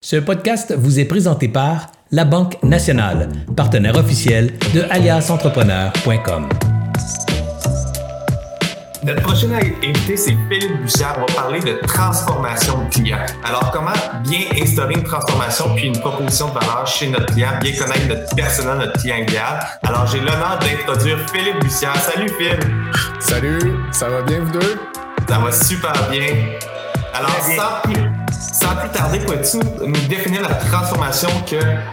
Ce podcast vous est présenté par La Banque Nationale, partenaire officiel de aliasentrepreneur.com. Notre prochain invité, c'est Philippe Bussière. On va parler de transformation de client. Alors, comment bien instaurer une transformation puis une proposition de valeur chez notre client, bien connaître notre persona, notre client idéal? Alors, j'ai l'honneur d'introduire Philippe Bussière. Salut, Phil. Salut, ça va bien, vous deux? Ça va super bien. Alors, sans plus, sans plus tarder, peux-tu nous définir la transformation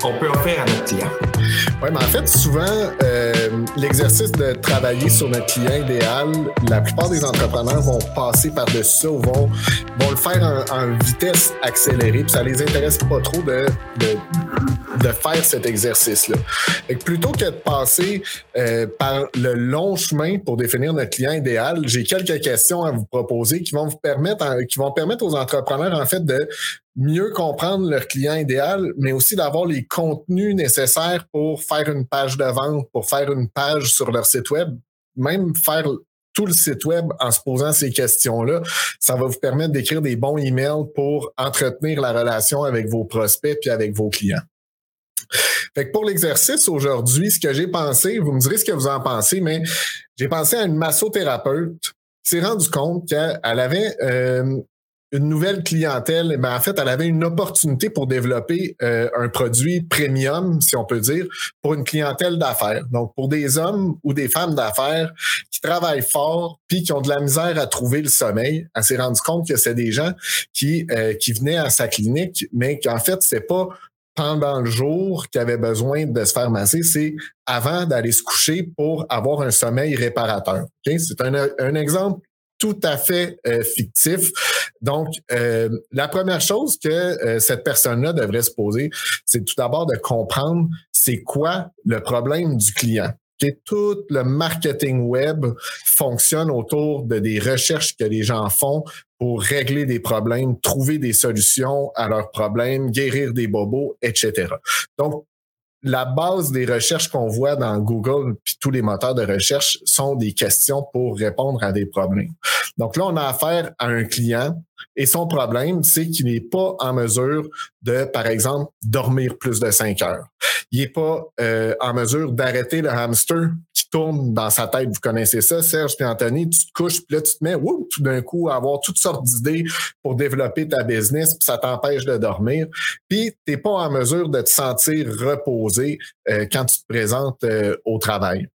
qu'on peut offrir à notre client? Oui, mais en fait, souvent, euh, l'exercice de travailler sur notre client idéal, la plupart des entrepreneurs vont passer par-dessus ça ou vont, vont le faire en, vitesse accélérée, puis ça les intéresse pas trop de, de, de faire cet exercice-là. Plutôt que de passer euh, par le long chemin pour définir notre client idéal, j'ai quelques questions à vous proposer qui vont vous permettre, qui vont permettre aux entrepreneurs, en fait, de mieux comprendre leur client idéal, mais aussi d'avoir les contenus nécessaires pour faire une page de vente, pour faire une page sur leur site web, même faire tout le site web en se posant ces questions-là. Ça va vous permettre d'écrire des bons emails pour entretenir la relation avec vos prospects puis avec vos clients. Fait que pour l'exercice aujourd'hui, ce que j'ai pensé, vous me direz ce que vous en pensez, mais j'ai pensé à une massothérapeute qui s'est rendu compte qu'elle avait euh, une nouvelle clientèle, mais en fait, elle avait une opportunité pour développer euh, un produit premium, si on peut dire, pour une clientèle d'affaires. Donc, pour des hommes ou des femmes d'affaires qui travaillent fort puis qui ont de la misère à trouver le sommeil. Elle s'est rendue compte que c'est des gens qui, euh, qui venaient à sa clinique, mais qu'en fait, c'est pas pendant le jour qui avait besoin de se faire masser, c'est avant d'aller se coucher pour avoir un sommeil réparateur. C'est un, exemple tout à fait euh, fictif. Donc, euh, la première chose que euh, cette personne-là devrait se poser, c'est tout d'abord de comprendre c'est quoi le problème du client. Que tout le marketing web fonctionne autour de des recherches que les gens font pour régler des problèmes, trouver des solutions à leurs problèmes, guérir des bobos, etc. Donc, la base des recherches qu'on voit dans Google puis tous les moteurs de recherche sont des questions pour répondre à des problèmes. Donc là, on a affaire à un client et son problème, c'est qu'il n'est pas en mesure de, par exemple, dormir plus de cinq heures. Il n'est pas euh, en mesure d'arrêter le hamster qui tourne dans sa tête. Vous connaissez ça, Serge et Anthony? Tu te couches, puis là, tu te mets tout d'un coup à avoir toutes sortes d'idées pour développer ta business, puis ça t'empêche de dormir. Puis, tu n'es pas en mesure de te sentir reposé euh, quand tu te présentes euh, au travail.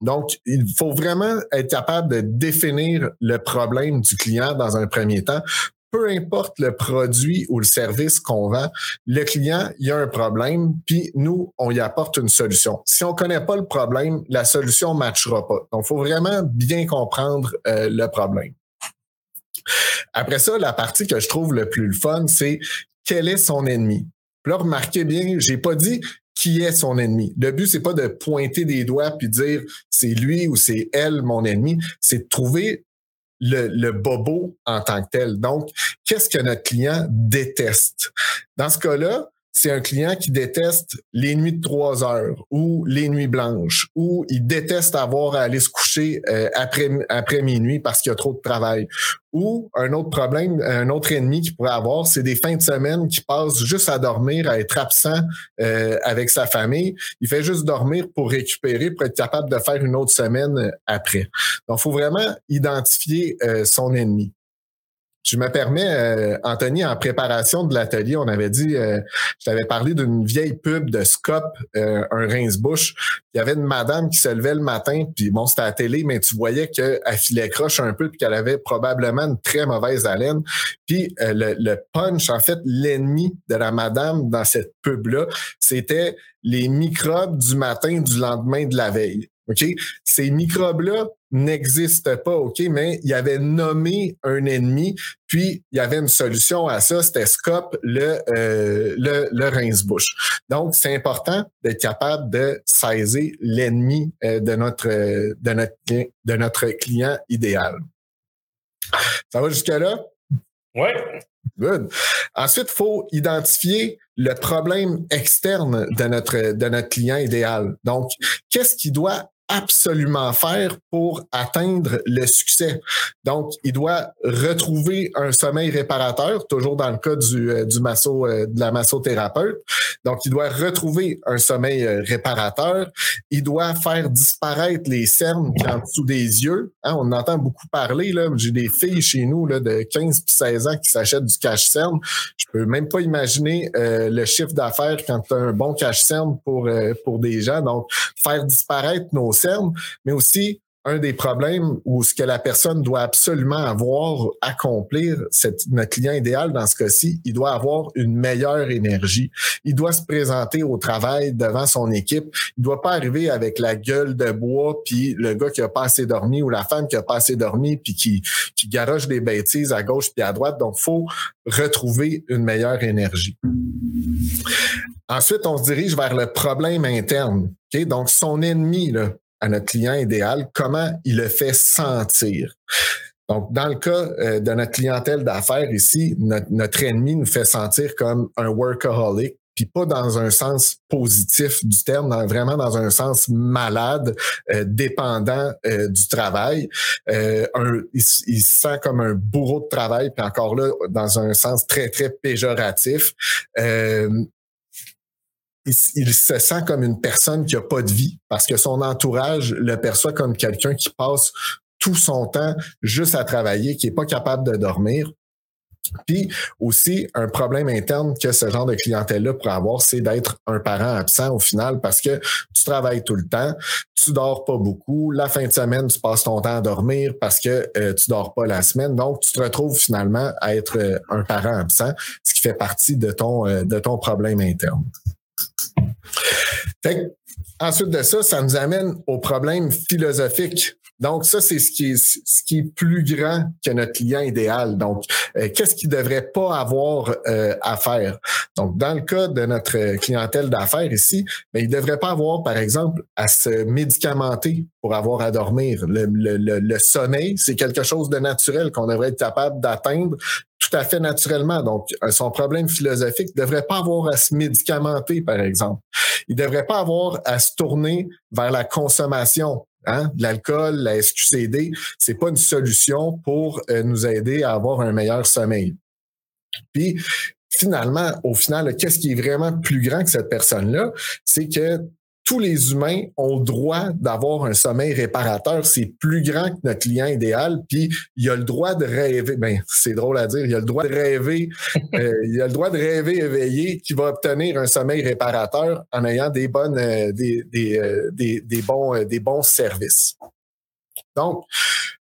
Donc, il faut vraiment être capable de définir le problème du client dans un premier temps. Peu importe le produit ou le service qu'on vend, le client, il y a un problème, puis nous, on y apporte une solution. Si on connaît pas le problème, la solution ne matchera pas. Donc, il faut vraiment bien comprendre euh, le problème. Après ça, la partie que je trouve le plus fun, c'est quel est son ennemi? Puis là, remarquez bien, j'ai pas dit qui est son ennemi. Le but, c'est pas de pointer des doigts puis dire c'est lui ou c'est elle mon ennemi, c'est de trouver le, le, bobo en tant que tel. Donc, qu'est-ce que notre client déteste? Dans ce cas-là, c'est un client qui déteste les nuits de trois heures ou les nuits blanches ou il déteste avoir à aller se coucher euh, après, après minuit parce qu'il y a trop de travail. Ou un autre problème, un autre ennemi qu'il pourrait avoir, c'est des fins de semaine qui passent juste à dormir, à être absent euh, avec sa famille. Il fait juste dormir pour récupérer, pour être capable de faire une autre semaine euh, après. Donc, il faut vraiment identifier son ennemi. Je me permets, euh, Anthony, en préparation de l'atelier, on avait dit, euh, je t'avais parlé d'une vieille pub de Scop, euh, un rince-bouche. Il y avait une madame qui se levait le matin, puis bon, c'était à la télé, mais tu voyais qu'elle filait croche un peu, puis qu'elle avait probablement une très mauvaise haleine. Puis le, le punch, en fait, l'ennemi de la madame dans cette pub-là, c'était les microbes du matin du lendemain de la veille. OK? Ces microbes-là n'existent pas, OK? Mais il avait nommé un ennemi, puis il y avait une solution à ça, c'était Scop, le, euh, le, le rince-bouche. Donc, c'est important d'être capable de saisir l'ennemi euh, de, notre, de, notre, de notre client idéal. Ça va jusque-là? Oui. Good. Ensuite, il faut identifier le problème externe de notre, de notre client idéal. Donc, qu'est-ce qui doit absolument faire pour atteindre le succès. Donc, il doit retrouver un sommeil réparateur, toujours dans le cas du, euh, du masso, euh, de la massothérapeute. Donc, il doit retrouver un sommeil euh, réparateur. Il doit faire disparaître les cernes qui en des yeux. Hein, on entend beaucoup parler. J'ai des filles chez nous là, de 15 puis 16 ans qui s'achètent du cache-cerne. Je peux même pas imaginer le chiffre d'affaires quand tu as un bon cache-cerne pour, pour des gens. Donc, faire disparaître nos mais aussi un des problèmes où ce que la personne doit absolument avoir, accomplir, c'est notre client idéal dans ce cas-ci, il doit avoir une meilleure énergie. Il doit se présenter au travail devant son équipe. Il doit pas arriver avec la gueule de bois, puis le gars qui a pas assez dormi ou la femme qui a pas assez dormi, puis qui, qui garoche des bêtises à gauche puis à droite. Donc, faut retrouver une meilleure énergie. Ensuite, on se dirige vers le problème interne. Donc, son ennemi, là, à notre client idéal, comment il le fait sentir. Donc, dans le cas euh, de notre clientèle d'affaires ici, notre, ennemi nous fait sentir comme un workaholic, puis pas dans un sens positif du terme, vraiment dans un sens malade, euh, dépendant euh, du travail. Un, il, il, se sent comme un bourreau de travail, puis encore là, dans un sens très, très péjoratif il, se sent comme une personne qui a pas de vie parce que son entourage le perçoit comme quelqu'un qui passe tout son temps juste à travailler, qui est pas capable de dormir. Puis aussi, un problème interne que ce genre de clientèle-là pourrait avoir, c'est d'être un parent absent au final parce que tu travailles tout le temps, tu dors pas beaucoup, la fin de semaine, tu passes ton temps à dormir parce que euh, tu dors pas la semaine. Donc, tu te retrouves finalement à être euh, un parent absent, ce qui fait partie de ton, euh, de ton problème interne. Fait ensuite de ça, ça nous amène au problème philosophique. Donc, ça, c'est ce qui est, plus grand que notre client idéal. Donc, euh, qu'est-ce qu'il devrait pas avoir euh, à faire? Donc, dans le cas de notre clientèle d'affaires ici, ben, il devrait pas avoir, par exemple, à se médicamenter pour avoir à dormir. Le sommeil, c'est quelque chose de naturel qu'on devrait être capable d'atteindre tout à fait naturellement. Donc, euh, son problème philosophique ne devrait pas avoir à se médicamenter, par exemple. Il ne devrait pas avoir à se tourner vers la consommation. Hein? L'alcool, la SQCD, c'est pas une solution pour euh, nous aider à avoir un meilleur sommeil. Puis, finalement, au final, qu'est-ce qui est vraiment plus grand que cette personne-là? C'est que tous les humains ont le droit d'avoir un sommeil réparateur. C'est plus grand que notre client idéal. Puis il a le droit de rêver. Ben, c'est drôle à dire. Il a le droit de rêver. Euh, il a le droit de rêver éveillé qui va obtenir un sommeil réparateur en ayant des bonnes, euh, des, des, euh, des, des, bons, des bons services. Donc,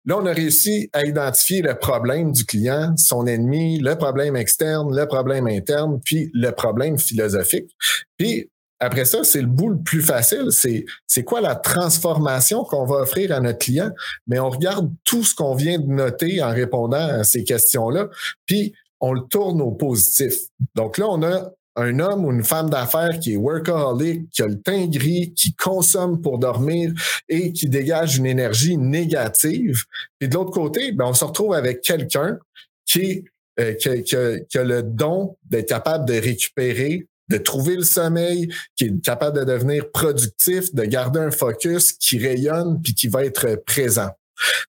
là, on a réussi à identifier le problème du client, son ennemi, le problème externe, le problème interne, puis le problème philosophique. Puis, après ça, c'est le bout le plus facile. C'est, c'est quoi la transformation qu'on va offrir à notre client? Mais on regarde tout ce qu'on vient de noter en répondant à ces questions-là, puis on le tourne au positif. Donc là, on a un homme ou une femme d'affaires qui est workaholic, qui a le teint gris, qui consomme pour dormir et qui dégage une énergie négative. Et de l'autre côté, ben, on se retrouve avec quelqu'un qui, euh, qui, qui a le don d'être capable de récupérer de trouver le sommeil, qui est capable de devenir productif, de garder un focus qui rayonne puis qui va être présent.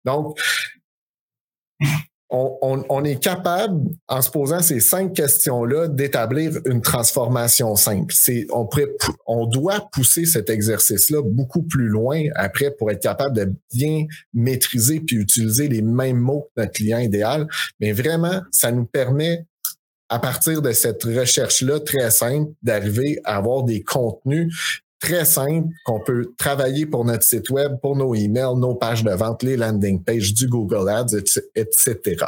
Donc, on, est capable, en se posant ces cinq questions-là, d'établir une transformation simple. C'est, on, on doit pousser cet exercice-là beaucoup plus loin après pour être capable de bien maîtriser puis utiliser les mêmes mots que notre client idéal. Mais vraiment, ça nous permet à partir de cette recherche-là très simple, d'arriver à avoir des contenus très simples qu'on peut travailler pour notre site web, pour nos emails, nos pages de vente, les landing pages du Google Ads, etc.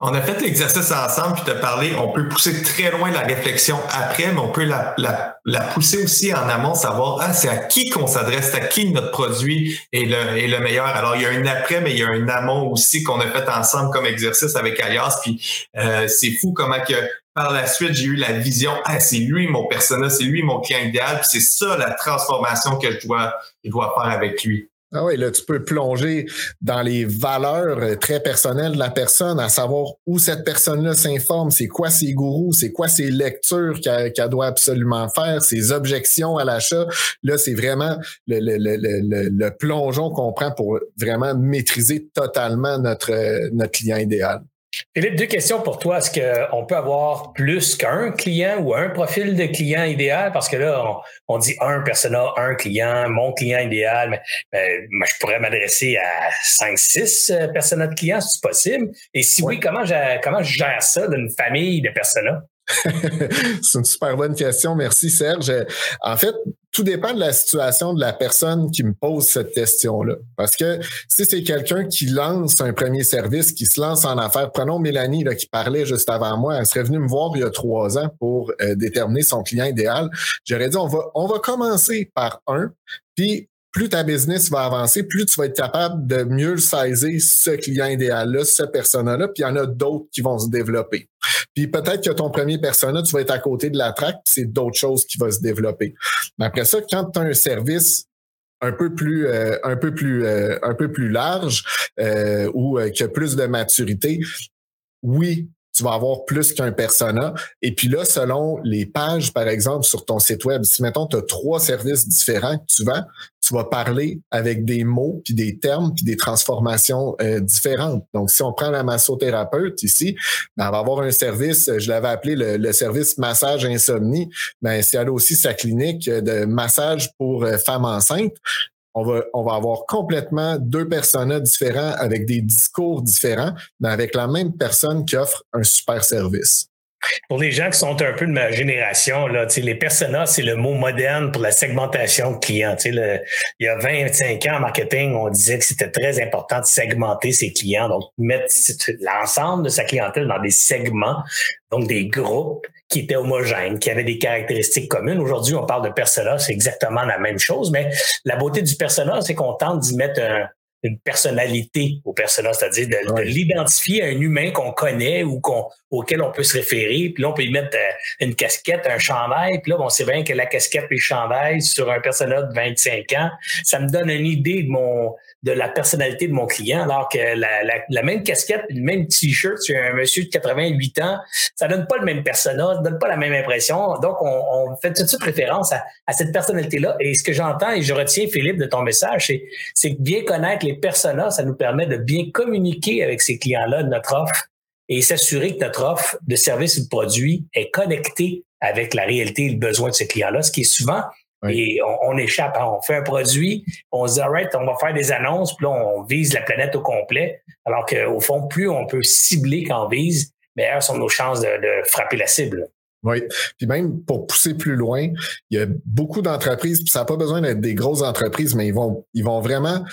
On a fait l'exercice ensemble, puis te parlé, on peut pousser très loin la réflexion après, mais on peut la, la, la pousser aussi en amont, savoir ah, c'est à qui qu'on s'adresse, à qui notre produit est le, est le meilleur. Alors, il y a un après, mais il y a un amont aussi qu'on a fait ensemble comme exercice avec Alias. Puis euh, c'est fou comment que par la suite, j'ai eu la vision, ah, c'est lui mon personnage, c'est lui mon client idéal, puis c'est ça la transformation que je dois, je dois faire avec lui. Ah oui, là, tu peux plonger dans les valeurs euh, très personnelles de la personne, à savoir où cette personne-là s'informe, c'est quoi ses gourous, c'est quoi ses lectures qu'elle doit absolument faire, ses objections à l'achat. Là, c'est vraiment le, le, le, le plongeon qu'on prend pour vraiment maîtriser totalement notre, euh, notre client idéal. Philippe, deux questions pour toi. Est-ce qu'on peut avoir plus qu'un client ou un profil de client idéal? Parce que là, on, dit un persona, un client, mon client idéal, mais, je pourrais m'adresser à cinq, six euh, personas de clients, si c'est possible. Et si oui, comment, je, comment je gère ça d'une famille de personas? C'est une super bonne question. Merci, Serge. En fait, tout dépend de la situation de la personne qui me pose cette question-là. Parce que si c'est quelqu'un qui lance un premier service, qui se lance en affaires, prenons Mélanie là, qui parlait juste avant moi, elle serait venue me voir il y a trois ans pour euh, déterminer son client idéal. J'aurais dit, on va, on va commencer par un, puis plus ta business va avancer, plus tu vas être capable de mieux saisir ce client idéal-là, ce persona-là, puis il y en a d'autres qui vont se développer. Puis peut-être que ton premier persona, tu vas être à côté de la traque, puis c'est d'autres choses qui vont se développer. Mais après ça, quand tu as un service un peu plus euh, un peu plus euh, un peu plus large euh, ou qui a plus de maturité, oui, tu vas avoir plus qu'un persona. Et puis là, selon les pages, par exemple, sur ton site web, si mettons, tu as trois services différents que tu vends, tu vas parler avec des mots, puis des termes, puis des transformations euh, différentes. Donc, si on prend la massothérapeute ici, ben, elle va avoir un service, je l'avais appelé le, service massage insomnie, ben, si elle a aussi sa clinique de massage pour euh, femmes enceintes, on va, avoir complètement deux personnages différents avec des discours différents, mais avec la même personne qui offre un super service. Pour les gens qui sont un peu de ma génération, là, les personas, c'est le mot moderne pour la segmentation de clients. il y a 25 ans en marketing, on disait que c'était très important de segmenter ses clients, donc mettre l'ensemble de sa clientèle dans des segments, donc des groupes qui étaient homogènes, qui avaient des caractéristiques communes. Aujourd'hui, on parle de persona, c'est exactement la même chose, mais la beauté du persona, c'est qu'on tente d'y mettre un, une personnalité au personnage, c'est-à-dire de, l'identifier à un humain qu'on connaît ou qu'on auquel on peut se référer. Puis là, on peut y mettre euh, une casquette, un chandail. Puis là, on sait bien que la casquette et le chandail sur un personnage de 25 ans, ça me donne une idée de mon de la personnalité de mon client, alors que la, même casquette, le même t-shirt sur un monsieur de 88 ans, ça donne pas le même personnage, ça donne pas la même impression. Donc, on, fait tout de suite référence à, à cette personnalité-là. Et ce que j'entends et je retiens, Philippe, de ton message, c'est que bien connaître les personas, ça nous permet de bien communiquer avec ces clients-là de notre offre et s'assurer que notre offre de service ou de produit est connectée avec la réalité et le besoin de ces clients-là, ce qui est souvent et on, échappe, hein. on fait un produit, on se dit, right, on va faire des annonces, puis là, on vise la planète au complet. Alors qu'au fond, plus on peut cibler quand on vise, meilleures sont nos chances de, de frapper la cible. Oui. Puis même pour pousser plus loin, il y a beaucoup d'entreprises, puis ça n'a pas besoin d'être des grosses entreprises, mais ils vont, ils vont vraiment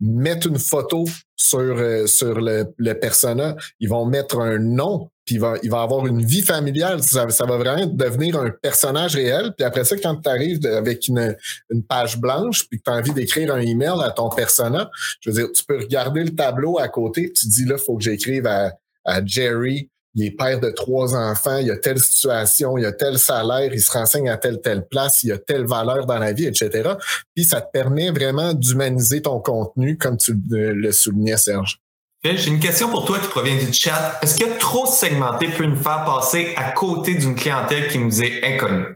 mettre une photo sur, euh, sur le, le persona, ils vont mettre un nom, puis il va, il va avoir une vie familiale. Ça, va vraiment devenir un personnage réel. Puis après ça, quand tu arrives avec une, une page blanche, puis que tu as envie d'écrire un email à ton persona, je veux dire, tu peux regarder le tableau à côté, tu dis là, faut que j'écrive à, à Jerry il est père de trois enfants, il y a telle situation, il y a tel salaire, il se renseigne à telle, telle place, il y a telle valeur dans la vie, etc. Puis ça te permet vraiment d'humaniser ton contenu, comme tu le soulignais, Serge. J'ai une question pour toi qui provient du chat. Est-ce que trop segmenté peut nous faire passer à côté d'une clientèle qui nous est inconnue?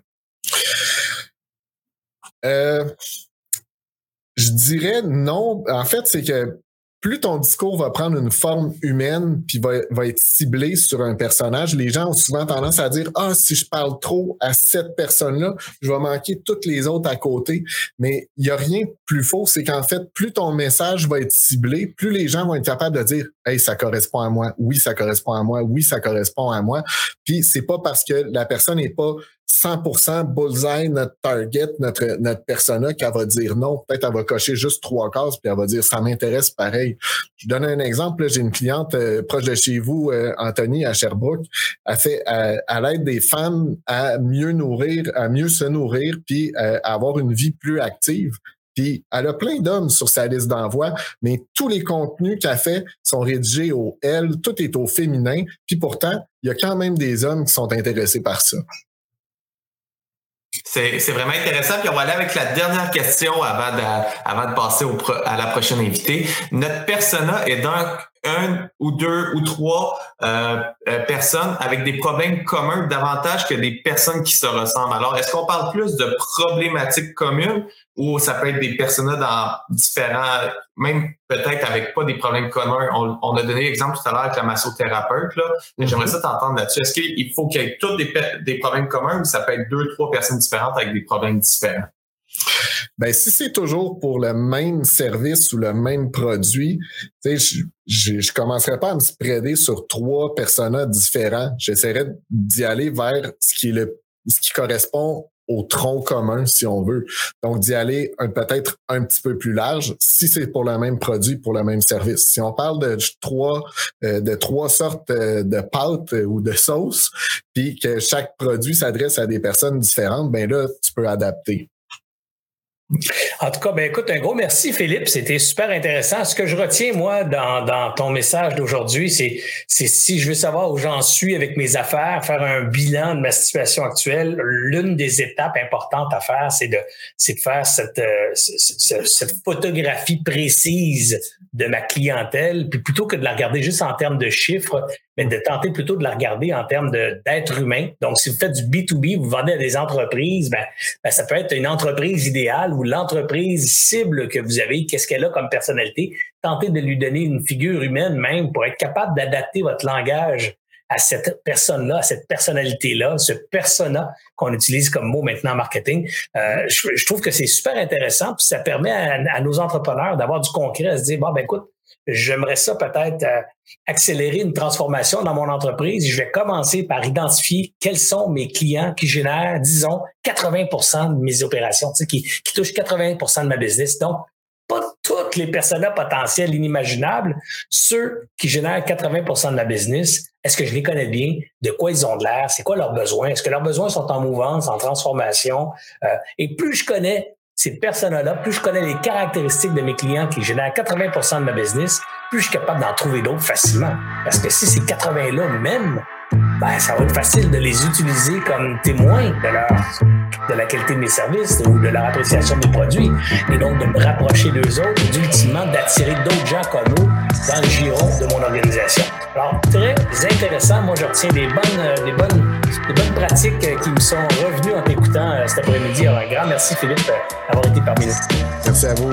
Euh, je dirais non. En fait, c'est que plus ton discours va prendre une forme humaine puis va, être ciblé sur un personnage, les gens ont souvent tendance à dire ah si je parle trop à cette personne-là, je vais manquer toutes les autres à côté. Mais il y a rien de plus faux, c'est qu'en fait plus ton message va être ciblé, plus les gens vont être capables de dire hey ça correspond à moi, oui ça correspond à moi, oui ça correspond à moi. Puis c'est pas parce que la personne n'est pas 100% bullseye notre target, notre, notre persona qu'elle va dire non. Peut-être elle va cocher juste trois cases puis elle va dire ça m'intéresse pareil. Je donne un exemple. J'ai une cliente euh, proche de chez vous, euh, Anthony, à Sherbrooke. Elle fait à, l'aide des femmes à mieux nourrir, à mieux se nourrir puis euh, à avoir une vie plus active. Puis elle a plein d'hommes sur sa liste d'envoi, mais tous les contenus qu'elle fait sont rédigés au L, tout est au féminin. Puis pourtant, il y a quand même des hommes qui sont intéressés par ça. C'est vraiment intéressant. Puis on va aller avec la dernière question avant de, passer à la prochaine invitée. Notre persona est donc un ou deux ou trois euh, euh, personnes avec des problèmes communs davantage que des personnes qui se ressemblent. Alors, est-ce qu'on parle plus de problématiques communes ou ça peut être des personnes dans différents, même peut-être avec pas des problèmes communs? On, a donné l'exemple tout à l'heure avec la massothérapeute, là. Mais j'aimerais ça t'entendre là-dessus. Est-ce qu'il faut qu'il y ait tous des, des problèmes communs ou ça peut être deux, trois personnes différentes avec des problèmes différents? Ben, si c'est toujours pour le même service ou le même produit, je je commencerai pas à me spreader sur trois personnages différents. J'essaierai d'y aller vers ce qui est le ce qui correspond au tronc commun, si on veut. Donc, d'y aller peut-être un petit peu plus large, si c'est pour le même produit, pour le même service. Si on parle de trois, euh, de trois sortes euh, de pâtes ou de sauces, puis que chaque produit s'adresse à des personnes différentes, ben là, tu peux adapter. En tout cas, ben écoute, un gros merci, Philippe. C'était super intéressant. Ce que je retiens, moi, dans, dans ton message d'aujourd'hui, c'est, si je veux savoir où j'en suis avec mes affaires, faire un bilan de ma situation actuelle, l'une des étapes importantes à faire, c'est de, de faire cette, euh, cette photographie précise de ma clientèle, puis plutôt que de la regarder juste en termes de chiffres, mais de tenter plutôt de la regarder en termes d'être humain. Donc, si vous faites du B2B, vous vendez à des entreprises, ben, ben ça peut être une entreprise idéale ou l'entreprise cible que vous avez, qu'est-ce qu'elle a comme personnalité. Tentez de lui donner une figure humaine même pour être capable d'adapter votre langage à cette personne-là, à cette personnalité-là, ce persona qu'on utilise comme mot maintenant en marketing. Euh, je, trouve que c'est super intéressant, puis ça permet à, nos entrepreneurs d'avoir du concret, à se dire, bon, ben écoute, j'aimerais ça peut-être euh, accélérer une transformation dans mon entreprise. Je vais commencer par identifier quels sont mes clients qui génèrent, disons, 80% de mes opérations, qui, touchent 80% de ma business. Donc, pas toutes les personnes potentielles inimaginables, ceux qui génèrent 80% de ma business, est-ce que je les connais bien? De quoi ils ont de l'air? C'est quoi leurs besoins? Est-ce que leurs besoins sont en mouvance, en transformation? Euh, et plus je connais ces personnes-là, plus je connais les caractéristiques de mes clients qui génèrent 80% de ma business, plus je suis capable d'en trouver d'autres facilement. Parce que si ces 80-là même, ben, ça va être facile de les utiliser comme témoins de, leur, de la qualité de mes services ou de leur appréciation des produits. Et donc, de me rapprocher d'eux autres et ultimement d'attirer d'autres gens comme nous dans le giron de mon organisation. Alors, très intéressant. Moi, je retiens des bonnes, euh, des bonnes, des bonnes pratiques euh, qui me sont revenues en t'écoutant euh, cet après-midi. Alors, un grand merci, Philippe, d'avoir été parmi nous. Merci à vous.